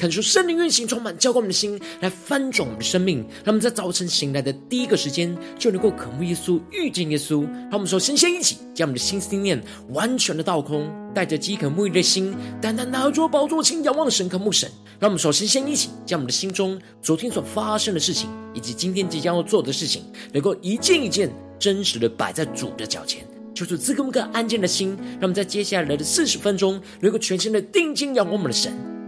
恳求圣灵运行，充满浇灌我们的心，来翻转我们的生命。让我们在早晨醒来的第一个时间，就能够渴慕耶稣、遇见耶稣。让我们说，先先一起将我们的心思念完全的倒空，带着饥渴沐浴的心，单单拿着宝座前仰望神、渴慕神。让我们首先先一起将我们的心中昨天所发生的事情，以及今天即将要做的事情，能够一件一件真实的摆在主的脚前，求主赐给我们个安静的心。让我们在接下来的四十分钟，能够全心的定睛仰望我们的神。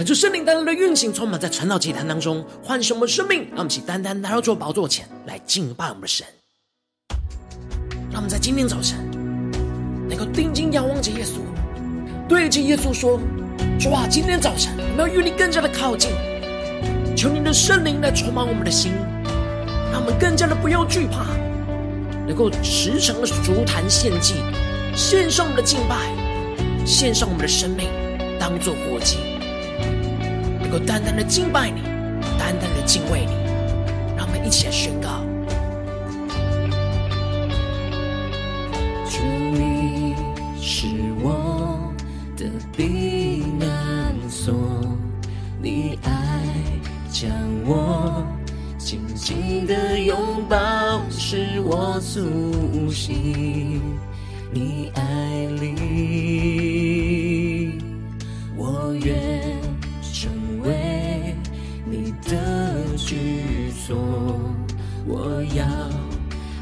恳求圣灵单单的运行，充满在传道祭坛当中，唤醒我们生命。让我们起单单来到主宝座前来敬拜我们的神。让我们在今天早晨能够定睛仰望着耶稣，对着耶稣说：“主啊，今天早晨我们要与你更加的靠近，求你的圣灵来充满我们的心，让我们更加的不要惧怕，能够时常的足坛献祭，献上我们的敬拜，献上我们的生命，当作活祭。”能够单单的敬拜你，单单的敬畏你，让我们一起来宣告：主，你是我的避难所，你爱将我紧紧的拥抱，使我苏醒，你爱里，我愿。的居所，我要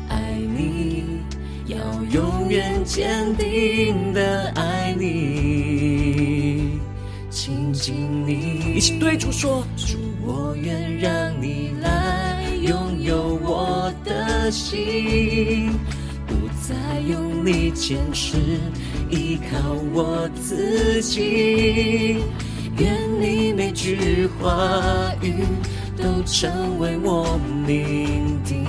爱你，要永远坚定的爱你，亲近你。一起对主说：主，我愿让你来拥有我的心，不再用力坚持依靠我自己。愿你每句话语都成为我命定，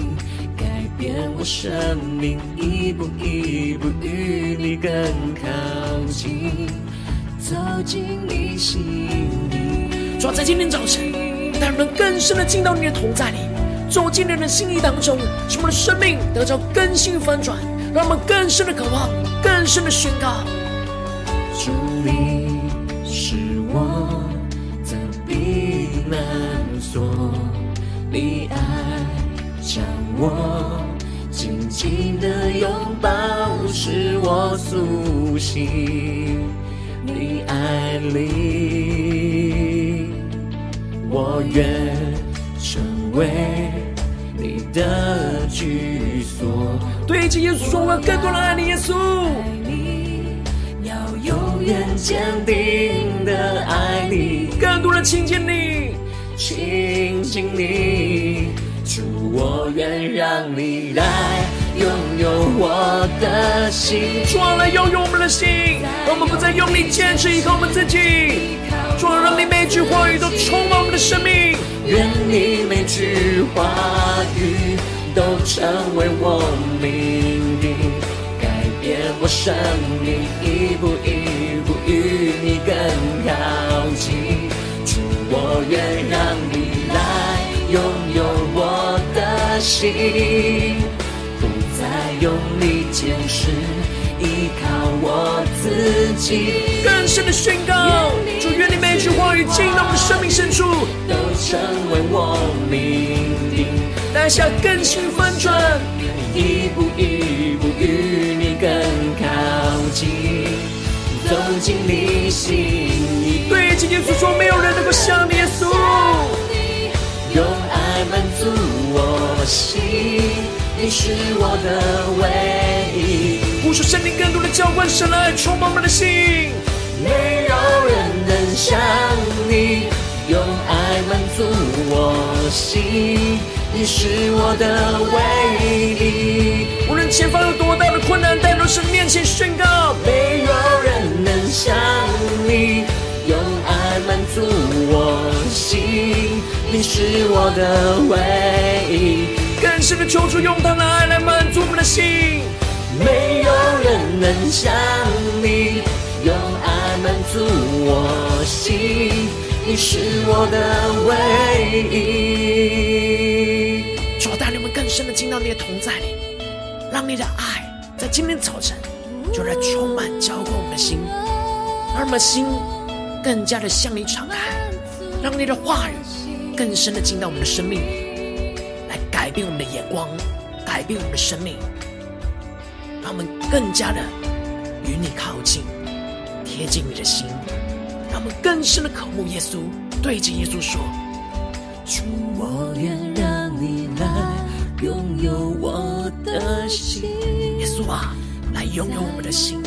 改变我生命，一步一步与你更靠近，走进你心里。主要在今天早晨，让我们更深的进到你的同在里，走进你的心意当中，使我们的生命得到更新翻转，让我们更深的渴望，更深的宣告。主你你爱将我紧紧的拥抱，使我苏醒。你爱里，我愿成为你的居所。对着耶稣说，我要更多的爱你，耶稣。你要永远坚定的爱你，更多的亲近你，亲近你，主，我愿让你来拥有我的心，主啊，来拥有我们的心，让我们不再用力坚持依靠我们自己，主啊，让你每句话语都充满我们的生命，愿你每句话语都成为我命定，改变我生命，一步一步。与你更靠近，主，我愿让你来拥有我的心，不再用力坚持依靠我自己。更深的宣告，主，愿你每句话语进到我生命深处，都成为我命定。当下更新翻转，一步一步与你更靠近，走进你心里。对，今天主说，没有人能够像你耶稣，用爱满足我心，你是我的唯一。呼求圣灵更多的浇灌，神来充满我们的心，没有人能像你，用爱满足我心。你是我的唯一，无论前方有多大的困难，在神神面前宣告，没有想你，用爱满足我心。你是我的唯一，更深的求主用他的爱来满足我们的心。没有人能像你，用爱满足我心。你是我的唯一。主带领我们更深的进到你的同在里，让你的爱在今天早晨就来充满浇灌我们的心，让我们的心更加的向你敞开，让你的话语更深的进到我们的生命里，来改变我们的眼光，改变我们的生命，让我们更加的与你靠近，贴近你的心，让我们更深的渴慕耶稣，对着耶稣说：主，我愿让你。来拥有我的心，耶稣啊，来拥有我们的心。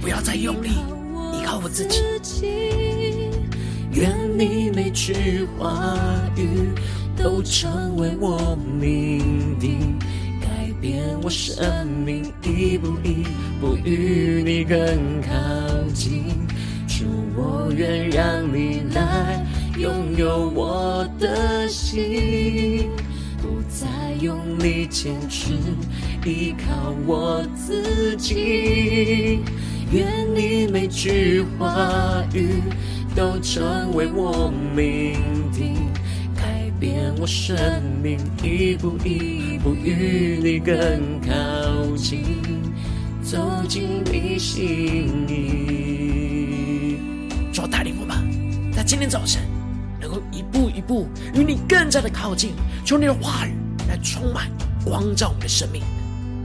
不要再用力依靠我自己。愿你每句话语都成为我命定，改变我生命，一步一步与你更靠近。主，我愿让你来。拥有我的心，不再用力坚持，依靠我自己。愿你每句话语都成为我命定，改变我生命，一步一步与你更靠近，走进你心里。主带领我们，在今天早晨。能够一步一步与你更加的靠近，求你的话语来充满光照我们的生命，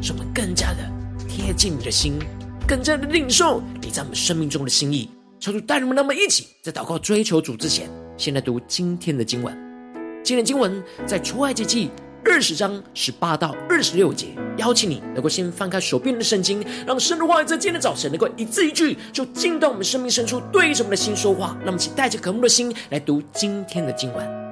使我们更加的贴近你的心，更加的领受你在我们生命中的心意。求主带领我们，那么一起在祷告追求主之前，先来读今天的经文。今天经文在出埃及记二十章十八到二十六节，邀请你能够先翻开手边的圣经，让神的话语在今天的早晨能够一字一句，就进到我们生命深处，对着我们的心说话。那么请带着渴慕的心来读今天的经文。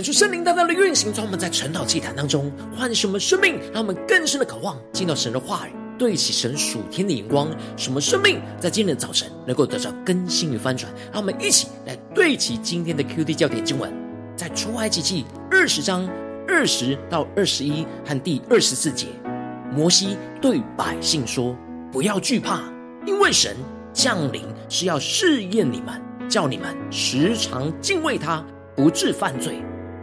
看出圣灵大大的运行，让我们在晨祷祭坛当中唤醒我们生命，让我们更深的渴望进到神的话语，对齐神属天的眼光，什么生命在今天的早晨能够得到更新与翻转。让我们一起来对齐今天的 QD 焦点经文，在出埃及记二十章二十到二十一和第二十四节，摩西对百姓说：“不要惧怕，因为神降临是要试验你们。”叫你们时常敬畏他，不致犯罪。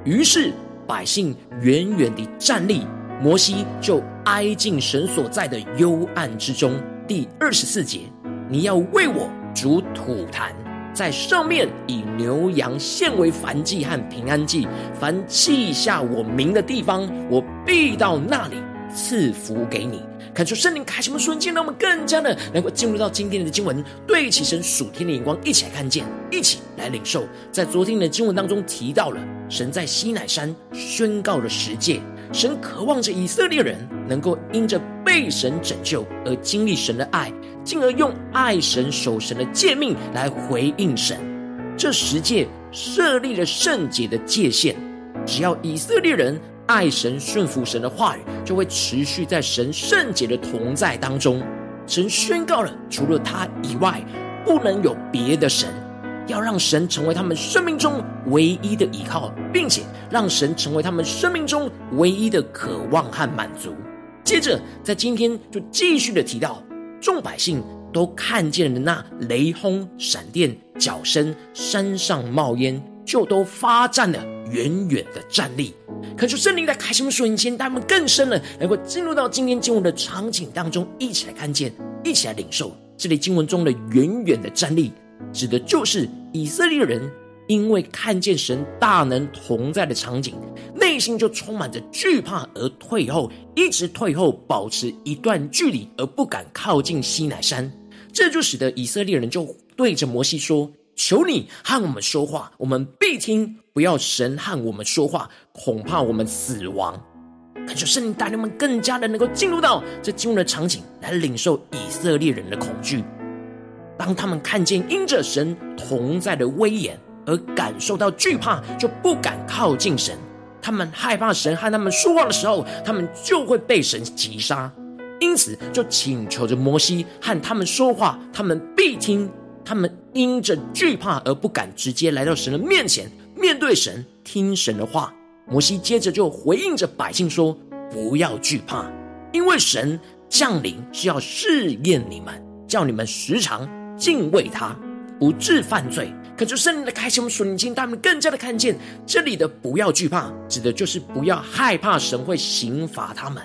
于是百姓远远地站立，摩西就挨进神所在的幽暗之中。第二十四节，你要为我煮土坛，在上面以牛羊献为燔祭和平安祭。凡记下我名的地方，我必到那里赐福给你。看出圣灵开什么瞬间，让我们更加的能够进入到今天的经文，对齐神属天的眼光，一起来看见，一起来领受。在昨天的经文当中提到了，神在西乃山宣告了十诫，神渴望着以色列人能够因着被神拯救而经历神的爱，进而用爱神守神的诫命来回应神。这十诫设立了圣洁的界限，只要以色列人。爱神、顺服神的话语，就会持续在神圣洁的同在当中。神宣告了，除了他以外，不能有别的神。要让神成为他们生命中唯一的依靠，并且让神成为他们生命中唯一的渴望和满足。接着，在今天就继续的提到，众百姓都看见了那雷轰、闪电、脚声，山上冒烟，就都发展了，远远的站立。恳求圣灵在开什么瞬间，他们更深了，能够进入到今天经文的场景当中，一起来看见，一起来领受。这里经文中的远远的站立，指的就是以色列人因为看见神大能同在的场景，内心就充满着惧怕而退后，一直退后，保持一段距离，而不敢靠近西乃山。这就使得以色列人就对着摩西说。求你和我们说话，我们必听；不要神和我们说话，恐怕我们死亡。恳求圣灵带领我们更加的能够进入到这经文的场景，来领受以色列人的恐惧。当他们看见因着神同在的威严而感受到惧怕，就不敢靠近神。他们害怕神和他们说话的时候，他们就会被神击杀。因此，就请求着摩西和他们说话，他们必听。他们因着惧怕而不敢直接来到神的面前，面对神，听神的话。摩西接着就回应着百姓说：“不要惧怕，因为神降临是要试验你们，叫你们时常敬畏他，不致犯罪。”可就圣灵的开启，我们属灵经，他们更加的看见这里的“不要惧怕”，指的就是不要害怕神会刑罚他们。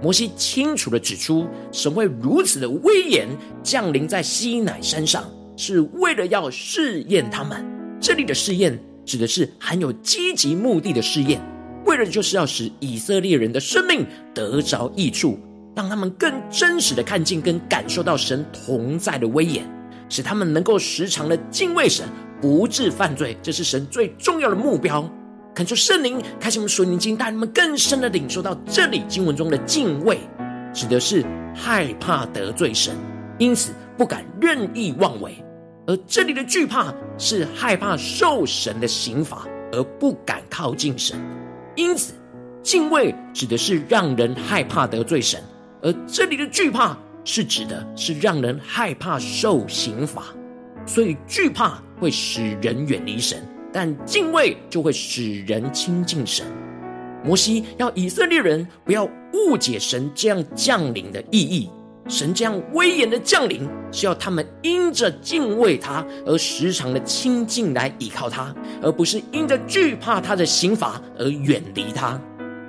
摩西清楚的指出，神会如此的威严降临在西乃山上。是为了要试验他们，这里的试验指的是含有积极目的的试验，为了就是要使以色列人的生命得着益处，让他们更真实的看见跟感受到神同在的威严，使他们能够时常的敬畏神，不致犯罪。这是神最重要的目标。恳求圣灵开启我们属灵经，带你们更深的领受到这里经文中的敬畏，指的是害怕得罪神，因此不敢任意妄为。而这里的惧怕是害怕受神的刑罚而不敢靠近神，因此敬畏指的是让人害怕得罪神，而这里的惧怕是指的是让人害怕受刑罚。所以惧怕会使人远离神，但敬畏就会使人亲近神。摩西要以色列人不要误解神这样降临的意义。神这样威严的降临，是要他们因着敬畏他而时常的亲近来倚靠他，而不是因着惧怕他的刑罚而远离他。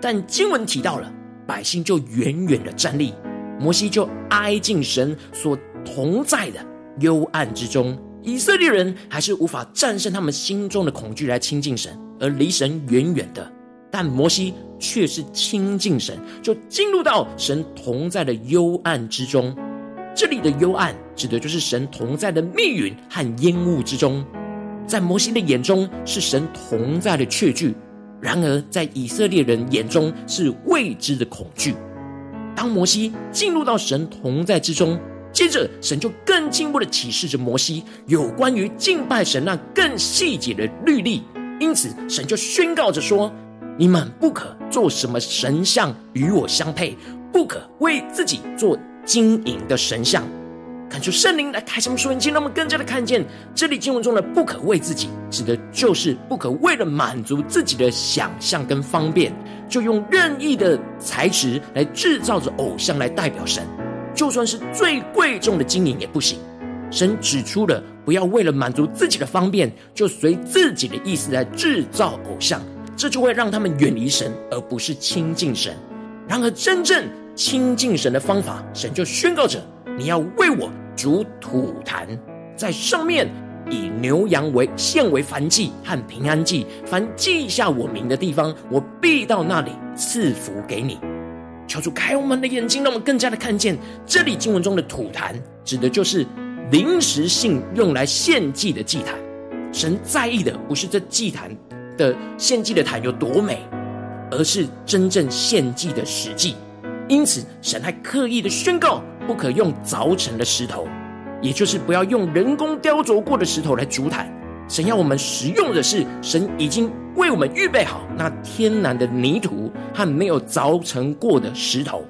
但经文提到了，百姓就远远的站立，摩西就挨近神所同在的幽暗之中，以色列人还是无法战胜他们心中的恐惧来亲近神，而离神远远的。但摩西却是亲近神，就进入到神同在的幽暗之中。这里的幽暗指的就是神同在的密云和烟雾之中。在摩西的眼中是神同在的确据，然而在以色列人眼中是未知的恐惧。当摩西进入到神同在之中，接着神就更进一步的启示着摩西有关于敬拜神那更细节的律例。因此，神就宣告着说：“你们不可做什么神像与我相配，不可为自己做金银的神像。”恳求圣灵来开什么属灵，让我们更加的看见这里经文中的“不可为自己”，指的就是不可为了满足自己的想象跟方便，就用任意的材质来制造着偶像来代表神，就算是最贵重的金银也不行。神指出了不要为了满足自己的方便，就随自己的意思来制造偶像，这就会让他们远离神，而不是亲近神。然而，真正亲近神的方法，神就宣告着。你要为我煮土坛，在上面以牛羊为献为燔祭和平安祭，凡记下我名的地方，我必到那里赐福给你。求主开我们的眼睛，让我们更加的看见这里经文中的土坛，指的就是临时性用来献祭的祭坛。神在意的不是这祭坛的献祭的坛有多美，而是真正献祭的实际。因此，神还刻意的宣告，不可用凿成的石头，也就是不要用人工雕琢过的石头来筑坛。神要我们使用的是神已经为我们预备好那天然的泥土和没有凿成过的石头，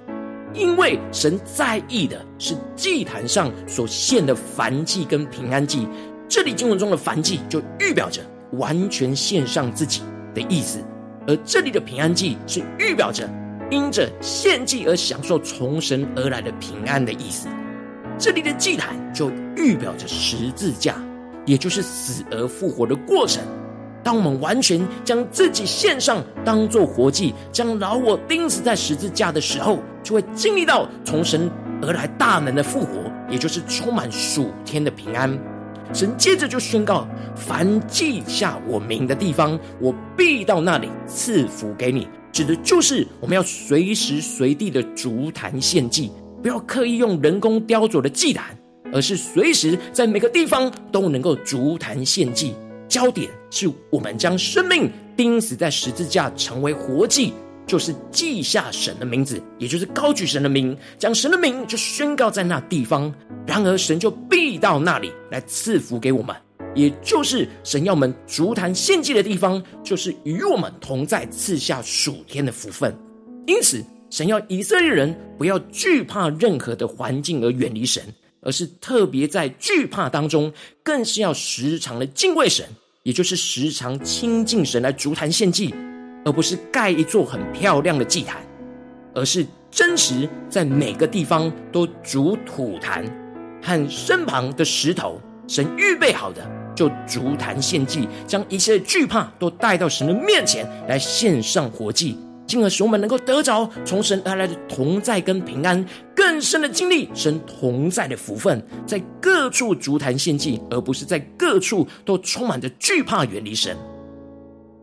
因为神在意的是祭坛上所献的燔祭跟平安祭。这里经文中的燔祭就预表着完全献上自己的意思，而这里的平安祭是预表着。因着献祭而享受从神而来的平安的意思，这里的祭坛就预表着十字架，也就是死而复活的过程。当我们完全将自己献上，当做活祭，将老我钉死在十字架的时候，就会经历到从神而来大能的复活，也就是充满属天的平安。神接着就宣告：凡记下我名的地方，我必到那里赐福给你。指的就是我们要随时随地的筑坛献祭，不要刻意用人工雕琢的祭坛，而是随时在每个地方都能够筑坛献祭。焦点是我们将生命钉死在十字架，成为活祭，就是记下神的名字，也就是高举神的名，将神的名就宣告在那地方。然而神就必到那里来赐福给我们。也就是神要我们筑坛献祭的地方，就是与我们同在，赐下属天的福分。因此，神要以色列人不要惧怕任何的环境而远离神，而是特别在惧怕当中，更是要时常的敬畏神，也就是时常亲近神来筑坛献祭，而不是盖一座很漂亮的祭坛，而是真实在每个地方都筑土坛和身旁的石头，神预备好的。就筑坛献祭，将一切惧怕都带到神的面前来献上活祭，进而使我们能够得着从神而来的同在跟平安，更深的经历神同在的福分，在各处筑坛献祭，而不是在各处都充满着惧怕远离神。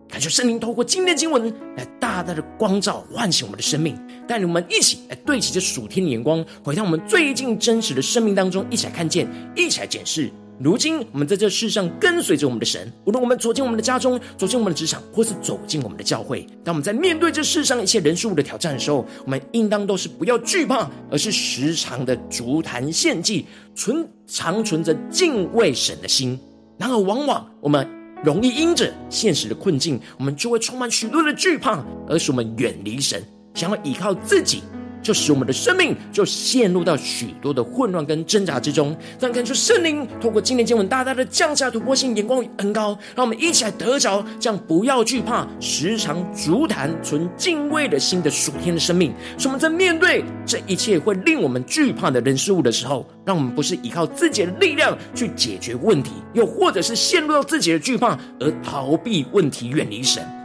感谢圣灵透过今天的经文来大大的光照唤醒我们的生命，带领我们一起来对齐这属天的眼光，回到我们最近真实的生命当中，一起来看见，一起来检视。如今，我们在这世上跟随着我们的神，无论我们走进我们的家中，走进我们的职场，或是走进我们的教会，当我们在面对这世上一切人事物的挑战的时候，我们应当都是不要惧怕，而是时常的足坛献祭，存常存着敬畏神的心。然而，往往我们容易因着现实的困境，我们就会充满许多的惧怕，而使我们远离神，想要依靠自己。就使我们的生命就陷入到许多的混乱跟挣扎之中。但看出圣灵透过今天经文大大的降下突破性眼光与恩膏，让我们一起来得着这样不要惧怕，时常足坛存敬畏的心的属天的生命。使我们在面对这一切会令我们惧怕的人事物的时候，让我们不是依靠自己的力量去解决问题，又或者是陷入到自己的惧怕而逃避问题，远离神。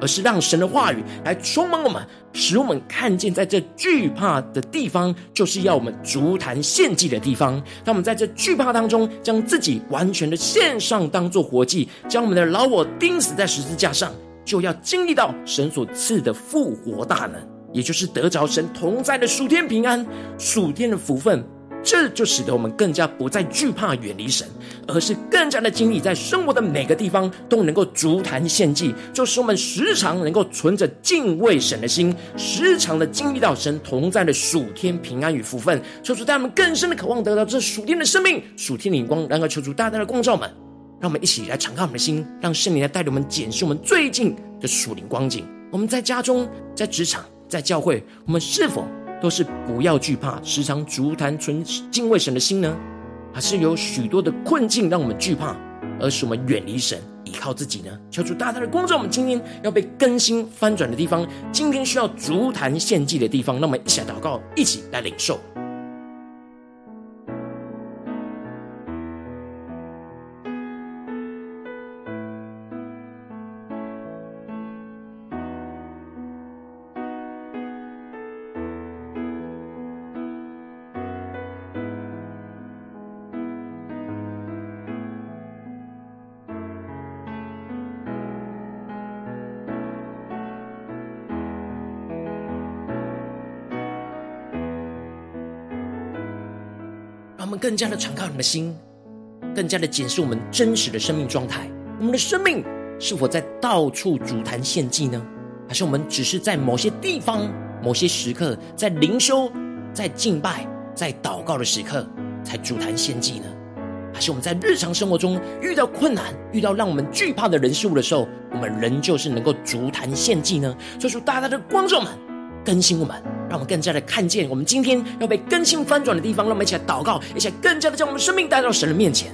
而是让神的话语来充满我们，使我们看见在这惧怕的地方，就是要我们足坛献祭的地方。当我们在这惧怕当中，将自己完全的献上，当作活祭，将我们的老我钉死在十字架上，就要经历到神所赐的复活大能，也就是得着神同在的属天平安、属天的福分。这就使得我们更加不再惧怕远离神，而是更加的经历在生活的每个地方都能够足坛献祭，就使我们时常能够存着敬畏神的心，时常的经历到神同在的属天平安与福分。求主带我们更深的渴望得到这属天的生命、属天的灵光，然后求主大大的光照们，让我们一起来敞开我们的心，让圣灵来带领我们检视我们最近的属灵光景。我们在家中、在职场、在教会，我们是否都是不要惧怕，时常足坛存敬畏神的心呢？还是有许多的困境让我们惧怕，而使我们远离神，依靠自己呢？求主大大的光照我们，今天要被更新翻转的地方，今天需要足坛献祭的地方，让我们一起来祷告，一起来领受。更加的敞开我们的心，更加的检视我们真实的生命状态。我们的生命是否在到处主坛献祭呢？还是我们只是在某些地方、某些时刻，在灵修、在敬拜、在祷告的时刻才主坛献祭呢？还是我们在日常生活中遇到困难、遇到让我们惧怕的人事物的时候，我们仍旧是能够主坛献祭呢？所以，大大的观众们，更新我们。让我们更加的看见，我们今天要被更新翻转的地方。让我们一起来祷告，一起来更加的将我们生命带到神的面前。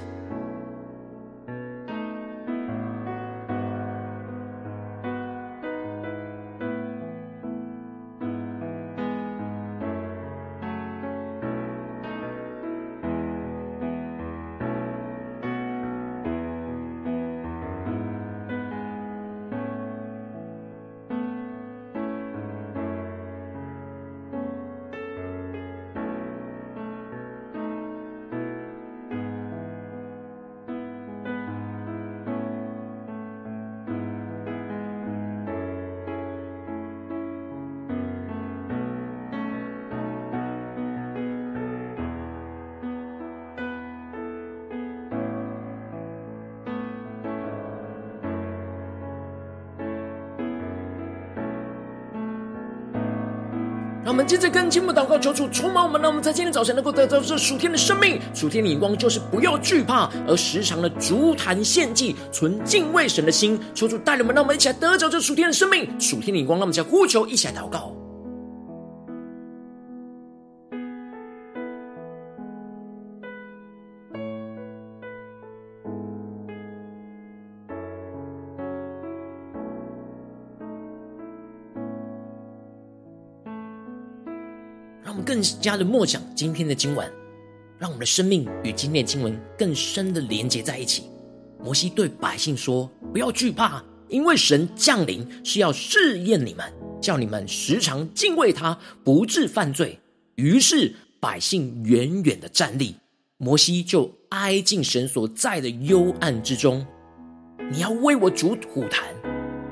我们接着跟进步祷告，求主充满我们，让我们在今天早晨能够得到这属天的生命、属天的眼光，就是不要惧怕，而时常的足坛献祭，存敬畏神的心。求主带领我们，让我们一起来得着这属天的生命、属天的眼光。让我们将呼求，一起来祷告。加的默想今天的经文，让我们的生命与今天的经文更深的连接在一起。摩西对百姓说：“不要惧怕，因为神降临是要试验你们，叫你们时常敬畏他，不致犯罪。”于是百姓远远的站立，摩西就挨近神所在的幽暗之中。你要为我煮吐痰。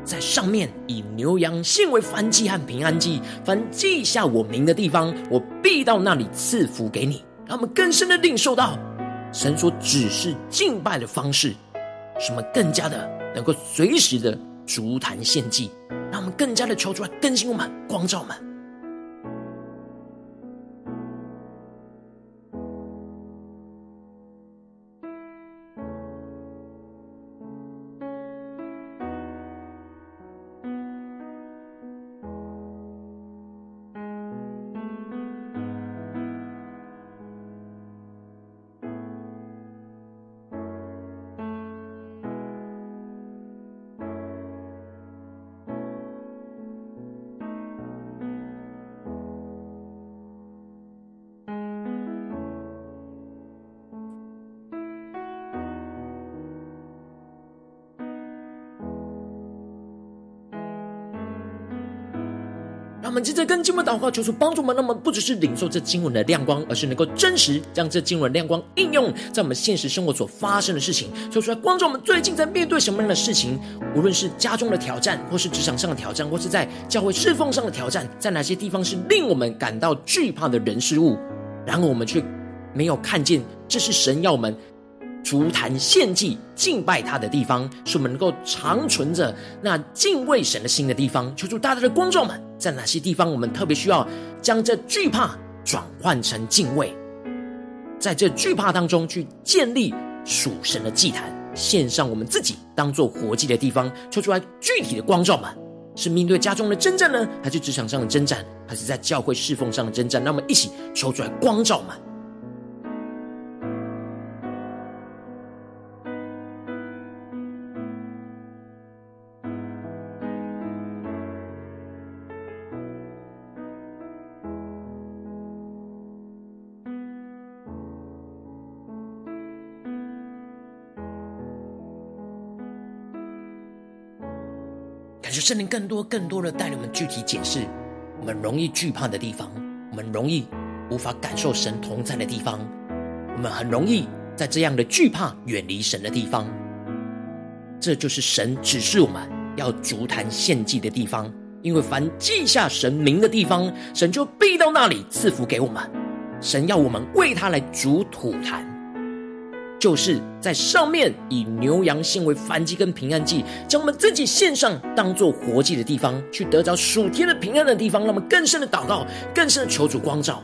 在上面以牛羊献为燔祭和平安祭，凡记下我名的地方，我必到那里赐福给你。让我们更深的领受到神所指示敬拜的方式，使我们更加的能够随时的足坛献祭，让我们更加的求出来更新我们，光照我们。我们接着跟经文祷告，求主帮助我们。那么不只是领受这经文的亮光，而是能够真实将这经文亮光应用在我们现实生活所发生的事情。说出来，观众们最近在面对什么样的事情？无论是家中的挑战，或是职场上的挑战，或是在教会侍奉上的挑战，在哪些地方是令我们感到惧怕的人事物？然而我们却没有看见，这是神要我们。足坛献祭、敬拜他的地方，是我们能够长存着那敬畏神的心的地方。求主大大的光照们，在哪些地方我们特别需要将这惧怕转换成敬畏，在这惧怕当中去建立属神的祭坛，献上我们自己当做活祭的地方，求出来具体的光照们。是面对家中的征战呢，还是职场上的征战，还是在教会侍奉上的征战？那我们一起求出来光照们。圣灵更多、更多的带领我们具体解释我们容易惧怕的地方，我们容易无法感受神同在的地方，我们很容易在这样的惧怕远离神的地方。这就是神指示我们要筑坛献祭的地方，因为凡记下神名的地方，神就必到那里赐福给我们。神要我们为他来筑土坛。就是在上面以牛羊献为燔祭跟平安祭，将我们自己献上当做活祭的地方，去得着属天的平安的地方，让我们更深的祷告，更深的求主光照。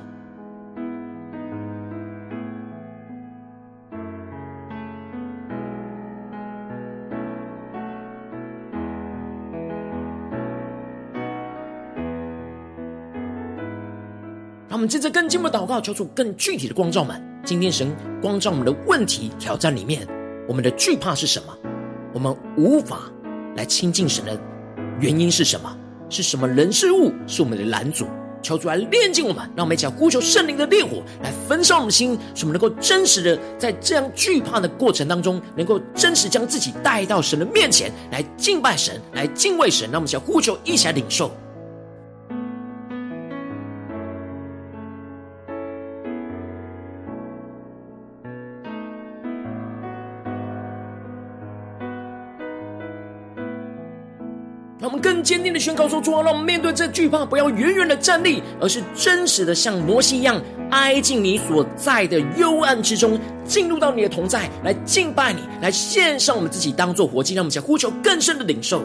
我们接着更进一步祷告，求主更具体的光照们。今天神光照我们的问题挑战里面，我们的惧怕是什么？我们无法来亲近神的原因是什么？是什么人事物是我们的拦阻？求主来炼净我们，让我们一起呼求圣灵的烈火来焚烧我们的心，使我们能够真实的在这样惧怕的过程当中，能够真实将自己带到神的面前来敬拜神，来敬畏神。让我们一起呼求，一起来领受。更坚定的宣告说：“主啊，让我们面对这惧怕，不要远远的站立，而是真实的像摩西一样，挨近你所在的幽暗之中，进入到你的同在，来敬拜你，来献上我们自己当做活祭，让我们想呼求更深的领受。”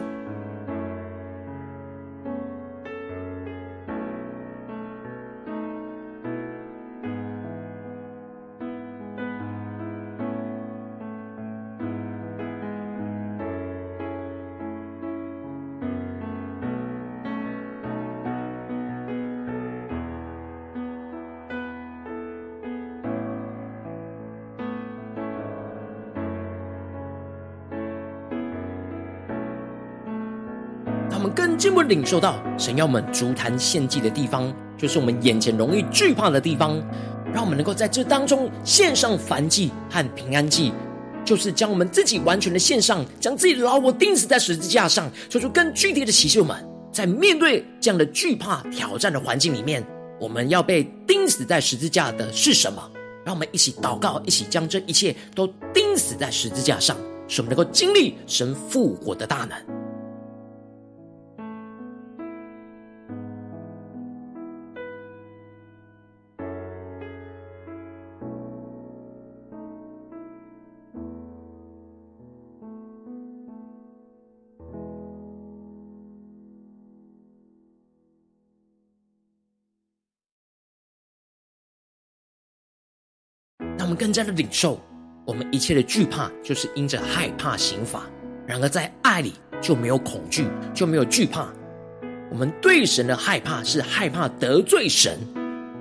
进一步领受到神要我们足坛献祭的地方，就是我们眼前容易惧怕的地方。让我们能够在这当中献上燔祭和平安祭，就是将我们自己完全的献上，将自己的老我钉死在十字架上，做出更具体的启示。我们在面对这样的惧怕挑战的环境里面，我们要被钉死在十字架的是什么？让我们一起祷告，一起将这一切都钉死在十字架上，使我们能够经历神复活的大能。更加的领受，我们一切的惧怕，就是因着害怕刑罚。然而在爱里就没有恐惧，就没有惧怕。我们对神的害怕是害怕得罪神，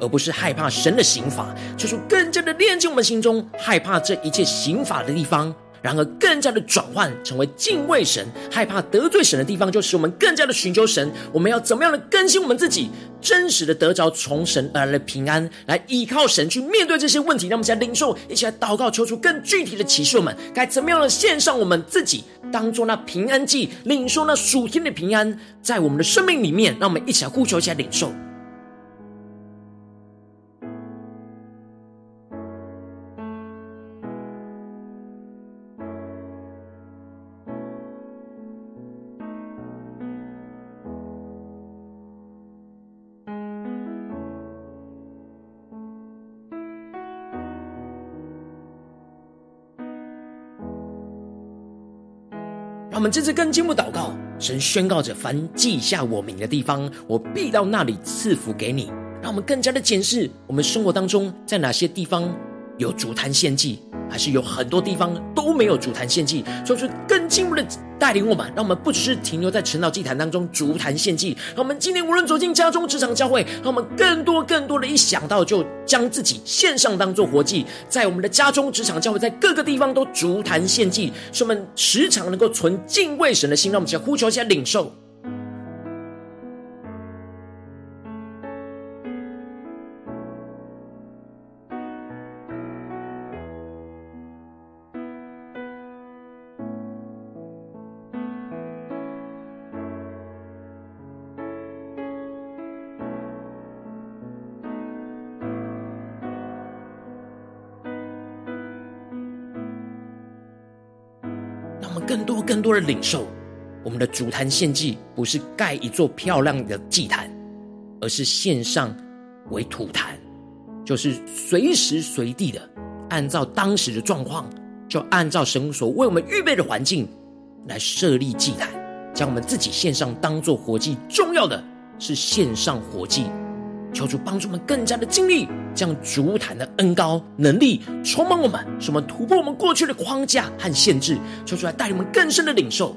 而不是害怕神的刑罚。就是更加的炼净我们心中害怕这一切刑罚的地方。然而，更加的转换成为敬畏神、害怕得罪神的地方，就使我们更加的寻求神。我们要怎么样的更新我们自己，真实的得着从神而来的平安，来依靠神去面对这些问题。让我们现在领受，一起来祷告，求出更具体的启示。我们该怎么样的献上我们自己，当做那平安祭，领受那属天的平安，在我们的生命里面。让我们一起来呼求，一起来领受。我们这次更进一步祷告，神宣告着：凡记下我名的地方，我必到那里赐福给你。让我们更加的检视我们生活当中，在哪些地方有主坛献祭，还是有很多地方都没有筑坛献祭，说出更进一步的带领我们，让我们不只是停留在晨祷祭坛当中筑坛献祭，让我们今天无论走进家中、职场、教会，让我们更多、更多的一想到就将自己献上，当做活祭，在我们的家中、职场、教会，在各个地方都足坛献祭，使我们时常能够存敬畏神的心，让我们先呼求一下领受。多的领受，我们的主坛献祭不是盖一座漂亮的祭坛，而是献上为土坛，就是随时随地的按照当时的状况，就按照神所为我们预备的环境来设立祭坛，将我们自己献上当做活祭。重要的是献上活祭。求主帮助我们更加的经历，将主坛的恩高能力充满我们，使我们突破我们过去的框架和限制。求主来带领我们更深的领受。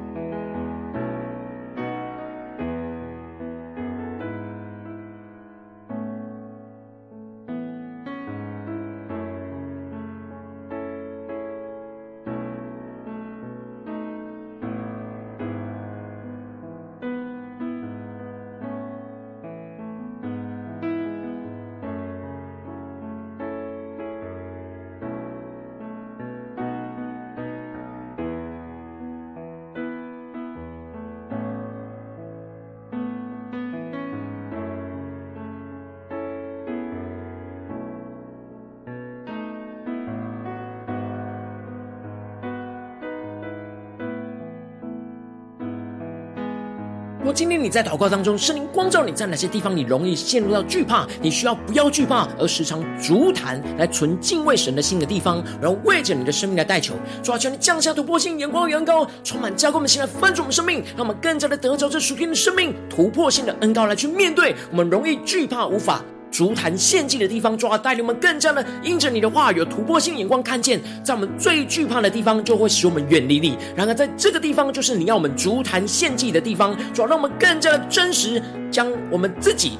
今天你在祷告当中，圣灵光照你在哪些地方你容易陷入到惧怕？你需要不要惧怕，而时常足坛来存敬畏神的心的地方，然后为着你的生命来代求。主啊，求你降下突破性眼光与恩膏，充满加给我们心来翻转我们生命，让我们更加的得着这属天的生命突破性的恩高来去面对我们容易惧怕无法。足坛献祭的地方，主啊，带领我们更加的因着你的话有突破性眼光，看见在我们最惧怕的地方，就会使我们远离你。然而，在这个地方，就是你要我们足坛献祭的地方，主啊，让我们更加的真实，将我们自己，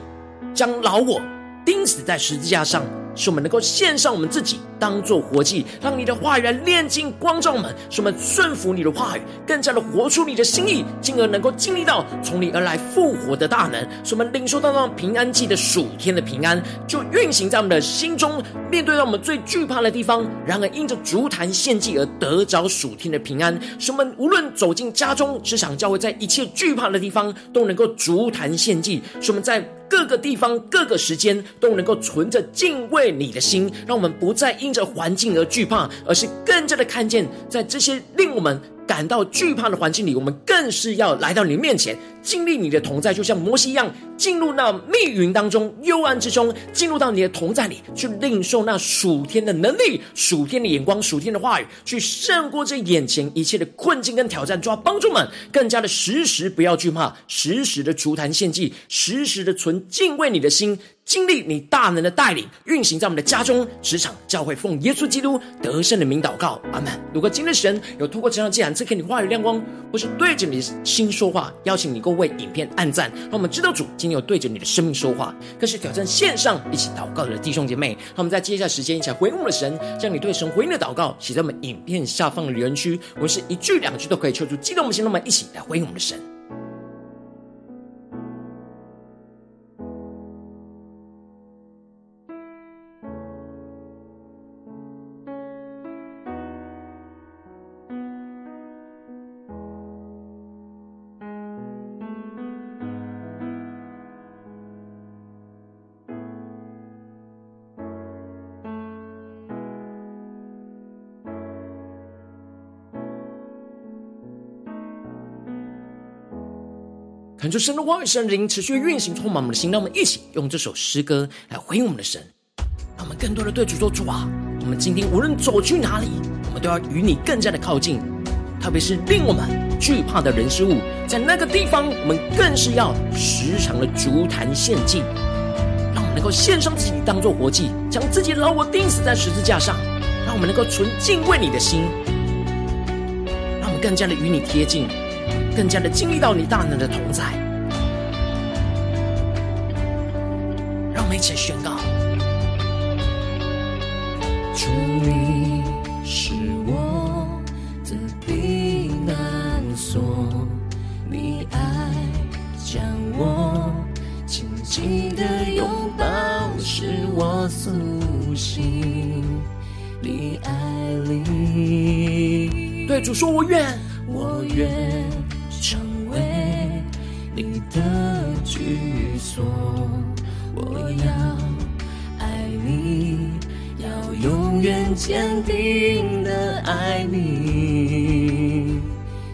将老我钉死在十字架上。使我们能够献上我们自己，当做活祭，让你的话语来炼净光照我们，使我们顺服你的话语，更加的活出你的心意，进而能够经历到从你而来复活的大能，使我们领受到那平安祭的属天的平安，就运行在我们的心中。面对到我们最惧怕的地方，然而因着筑坛献祭而得着属天的平安，使我们无论走进家中、职场、教会，在一切惧怕的地方，都能够筑坛献祭，使我们在。各个地方、各个时间都能够存着敬畏你的心，让我们不再因着环境而惧怕，而是更加的看见，在这些令我们。感到惧怕的环境里，我们更是要来到你的面前，经历你的同在，就像摩西一样，进入那密云当中、幽暗之中，进入到你的同在里，去领受那属天的能力、属天的眼光、属天的话语，去胜过这眼前一切的困境跟挑战，抓帮助们更加的时时不要惧怕，时时的足坛献祭，时时的存敬畏你的心。经历你大能的带领，运行在我们的家中、职场、教会，奉耶稣基督得胜的名祷告，阿门。如果今天神有透过这场祭坛赐给你话语亮光，或是对着你的心说话，邀请你够为影片按赞，让我们知道主今天有对着你的生命说话，更是挑战线上一起祷告的弟兄姐妹。让我们在接下来时间一起来回应我们的神，将你对神回应的祷告写在我们影片下方的留言区，我们是一句两句都可以求助激动我们心，让我们一起来回应我们的神。恳求神的话语、神灵持续运行，充满我们的心。让我们一起用这首诗歌来回应我们的神。让我们更多的对主说：主啊，我们今天无论走去哪里，我们都要与你更加的靠近。特别是令我们惧怕的人事物，在那个地方，我们更是要时常的足坛献祭，让我们能够献上自己当做活祭，将自己的老我钉死在十字架上，让我们能够存敬畏你的心，让我们更加的与你贴近。更加的经历到你大能的同在，们一起宣告：主，你是我的避难所，你爱将我紧紧的拥抱，使我苏醒。你爱里，对主说：“我愿，我愿成为你。”的居所，我要爱你，要永远坚定的爱你，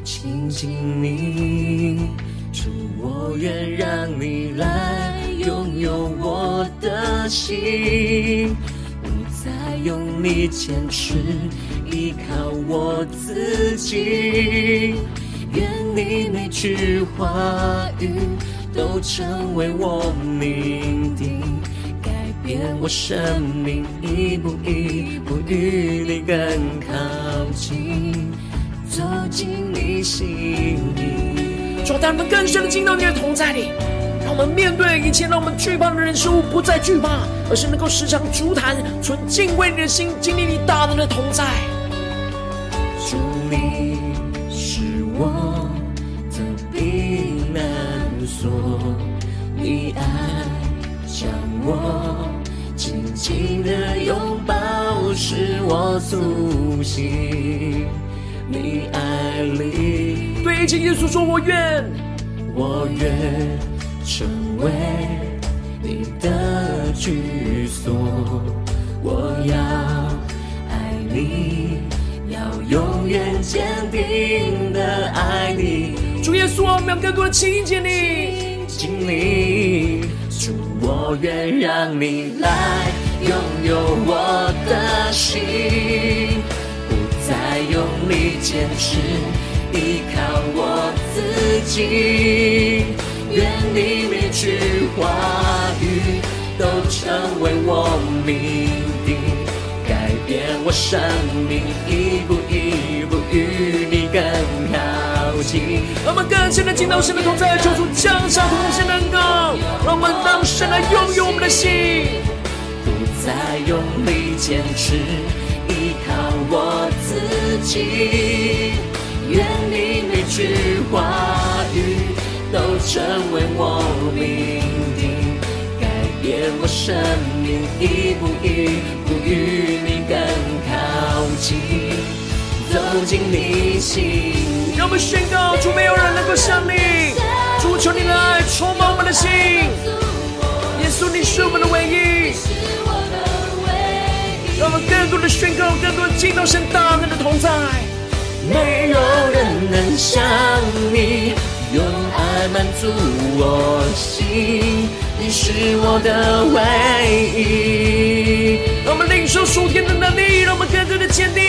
亲近你，主，我愿让你来拥有我的心，不再用力坚持依靠我自己。愿你每句话语都成为我命定，改变我生命，一步一步与你更靠近，走进你心里。主，带我们更深的进到你的同在里，让我们面对一切让我们惧怕的人事物，不再惧怕，而是能够时常足坛，存敬畏你的心，经历你大能的同在。祝，你你爱将我紧紧的拥抱，使我苏醒。你爱里，对着耶稣说：“我愿，我愿成为你的居所。我要爱你，要永远坚定的爱你。”主耶稣，我们要更多的亲近你，经历。主，我愿让你来拥有我的心，不再用力坚持依靠我自己。愿你每句话语都成为我命定，改变我生命，一步一步与你更好。让我们更深的进到神的同在，求主降下同心能够，让我们当神来拥有我们的心，不再用力坚持依靠我自己。愿你每句话语都成为我命定，改变我生命，一步一步与你更靠近。走进你心，让我们宣告：主，没有人能够像你。主，求你的爱充满我们的心。耶稣，你是我们的唯一。让我们更多的宣告，更多的进到神大能的同在。没有人能像你，用爱满足我心。你是我的唯一。让我们领受属天的能力，让我们更加的坚定，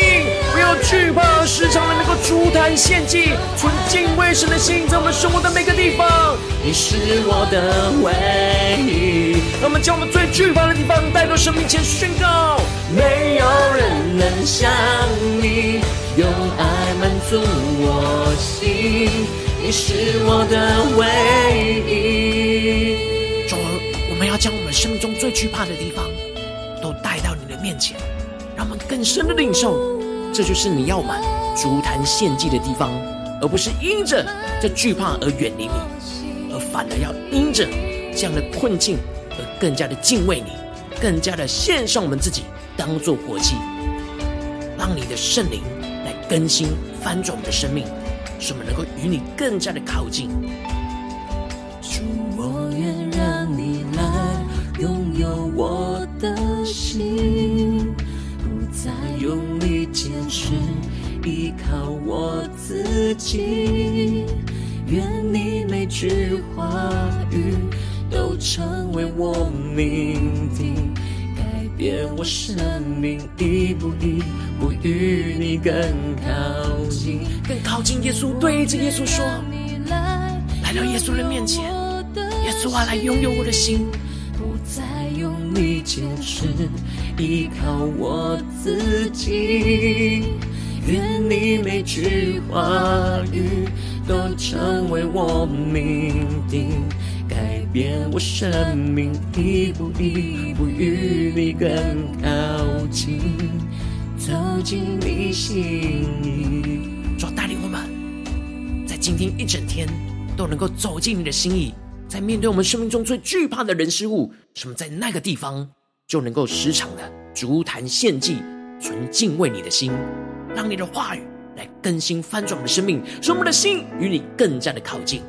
不要惧怕，时常的能够出坛献祭，存敬畏神的心，在我们生活的每个地方。你是我的唯一。让我们将我们最惧怕的地方带到生命前宣告：没有人能像你，用爱满足我心。你是我的唯一。我们要将我们生命中最惧怕的地方。都带到你的面前，让我们更深的领受，这就是你要满足坛献祭的地方，而不是因着这惧怕而远离你，而反而要因着这样的困境而更加的敬畏你，更加的献上我们自己当做活祭，让你的圣灵来更新翻转我们的生命，使我们能够与你更加的靠近。我的。心不再用力坚持依靠我自己，愿你每句话语都成为我命定，改变我生命，一步一步与你更靠近，更靠近耶稣，对着耶稣说，来到耶稣的面前，耶稣啊，来拥有我的心，你坚持，依靠我自己。愿你每句话语都成为我命定，改变我生命，一步一步与你更靠近，走进你心里。主带领我们，在今天一整天都能够走进你的心意，在面对我们生命中最惧怕的人事物，什么在那个地方就能够时常的足坛献祭，存敬畏你的心。让你的话语来更新翻转我们的生命，使我们的心与你更加的靠近。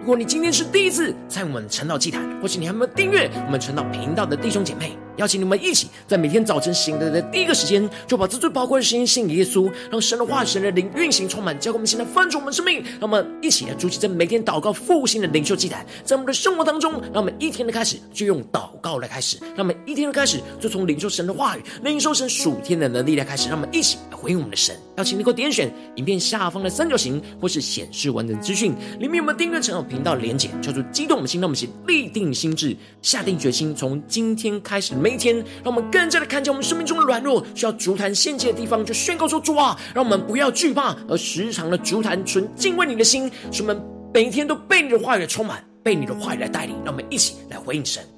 如果你今天是第一次在我们晨祷祭坛，或是你还没有订阅我们晨祷频道的弟兄姐妹，邀请你们一起在每天早晨醒来的第一个时间，就把这最宝贵的时间献给耶稣，让神的话、神的灵运行充满，教给我们现在翻转我们生命。让我们一起来筑起这每天祷告复兴的灵修祭坛，在我们的生活当中，让我们一天的开始就用祷告来开始，让我们一天的开始就从领受神的话语、领受神属天的能力来开始。让我们一起来回应我们的神。邀请你给我点选影片下方的三角形，或是显示完整资讯里面有没有订阅晨祷频道连结，叫做激动我们心，让我们一起立定心志，下定决心，从今天开始每一天，让我们更加的看见我们生命中的软弱，需要足坛献祭的地方，就宣告说：主啊，让我们不要惧怕，而时常的足坛存敬畏你的心，使我们每一天都被你的话语充满，被你的话语来带领。让我们一起来回应神。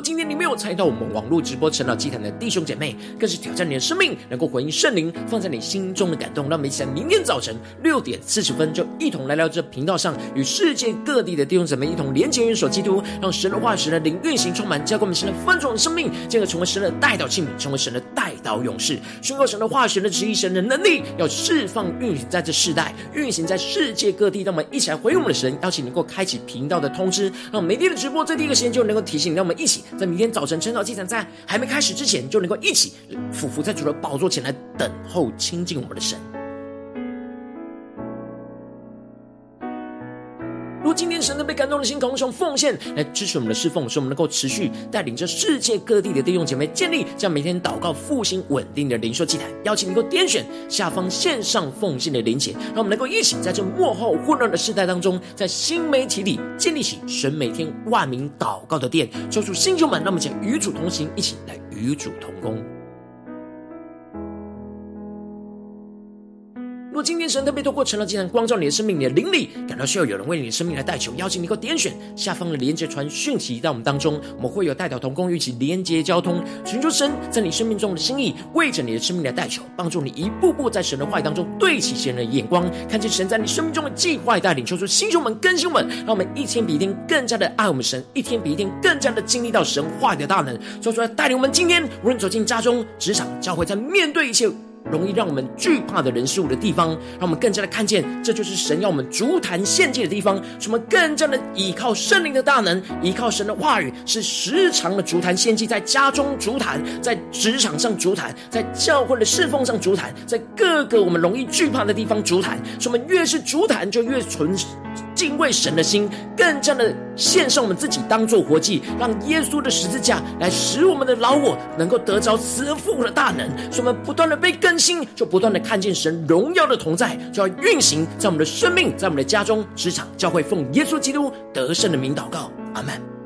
今天你没有参与到我们网络直播晨祷祭坛的弟兄姐妹，更是挑战你的生命，能够回应圣灵放在你心中的感动。让我们一起在明天早晨六点四十分，就一同来到这频道上，与世界各地的弟兄姊妹一同连结、元首基督，让神的话语、神的灵运行充满，教给我们现在翻转的生命，进而成为神的代祷器皿，成为神的代祷勇士，宣告神的话语、神的旨意、神的能力，要释放运行在这世代，运行在世界各地。让我们一起来回应我们的神，邀请能够开启频道的通知，让每天的直播在第一个时间就能够提醒，让我们一起。在明天早晨晨祷祭坛在还没开始之前，就能够一起俯伏在主的宝座前来等候亲近我们的神。如今天神的被感动的心，同时用奉献来支持我们的侍奉，使我们能够持续带领着世界各地的弟兄姐妹建立这样每天祷告复兴稳定的灵修祭坛。邀请能够点选下方线上奉献的连结，让我们能够一起在这幕后混乱的时代当中，在新媒体里建立起神每天万名祷告的殿。抽出新旧们，让我们将与主同行，一起来与主同工。神特别透过晨祷祭坛光照你的生命，你的灵里感到需要有人为你的生命来代求，邀请你能够点选下方的连接传讯息到我们当中，我们会有代表同工一起连接交通，寻求神在你生命中的心意，为着你的生命来代求，帮助你一步步在神的话语当中对齐神的眼光，看见神在你生命中的计划带领，求出心胸们更新们，让我们一天比一天更加的爱我们神，一天比一天更加的经历到神话语的大能，说出来带领我们今天无论走进家中、职场、教会，在面对一切。容易让我们惧怕的人事物的地方，让我们更加的看见，这就是神要我们足坛献祭的地方。使我们更加的依靠圣灵的大能，依靠神的话语，是时常的足坛献祭，在家中足坛，在职场上足坛，在教会的侍奉上足坛，在各个我们容易惧怕的地方足坛。使我们越是足坛，就越存敬畏神的心，更加的献上我们自己当做活祭，让耶稣的十字架来使我们的老我能够得着死而复活的大能。使我们不断的被更心，就不断的看见神荣耀的同在，就要运行在我们的生命，在我们的家中、职场、教会，奉耶稣基督得胜的名祷告，阿门。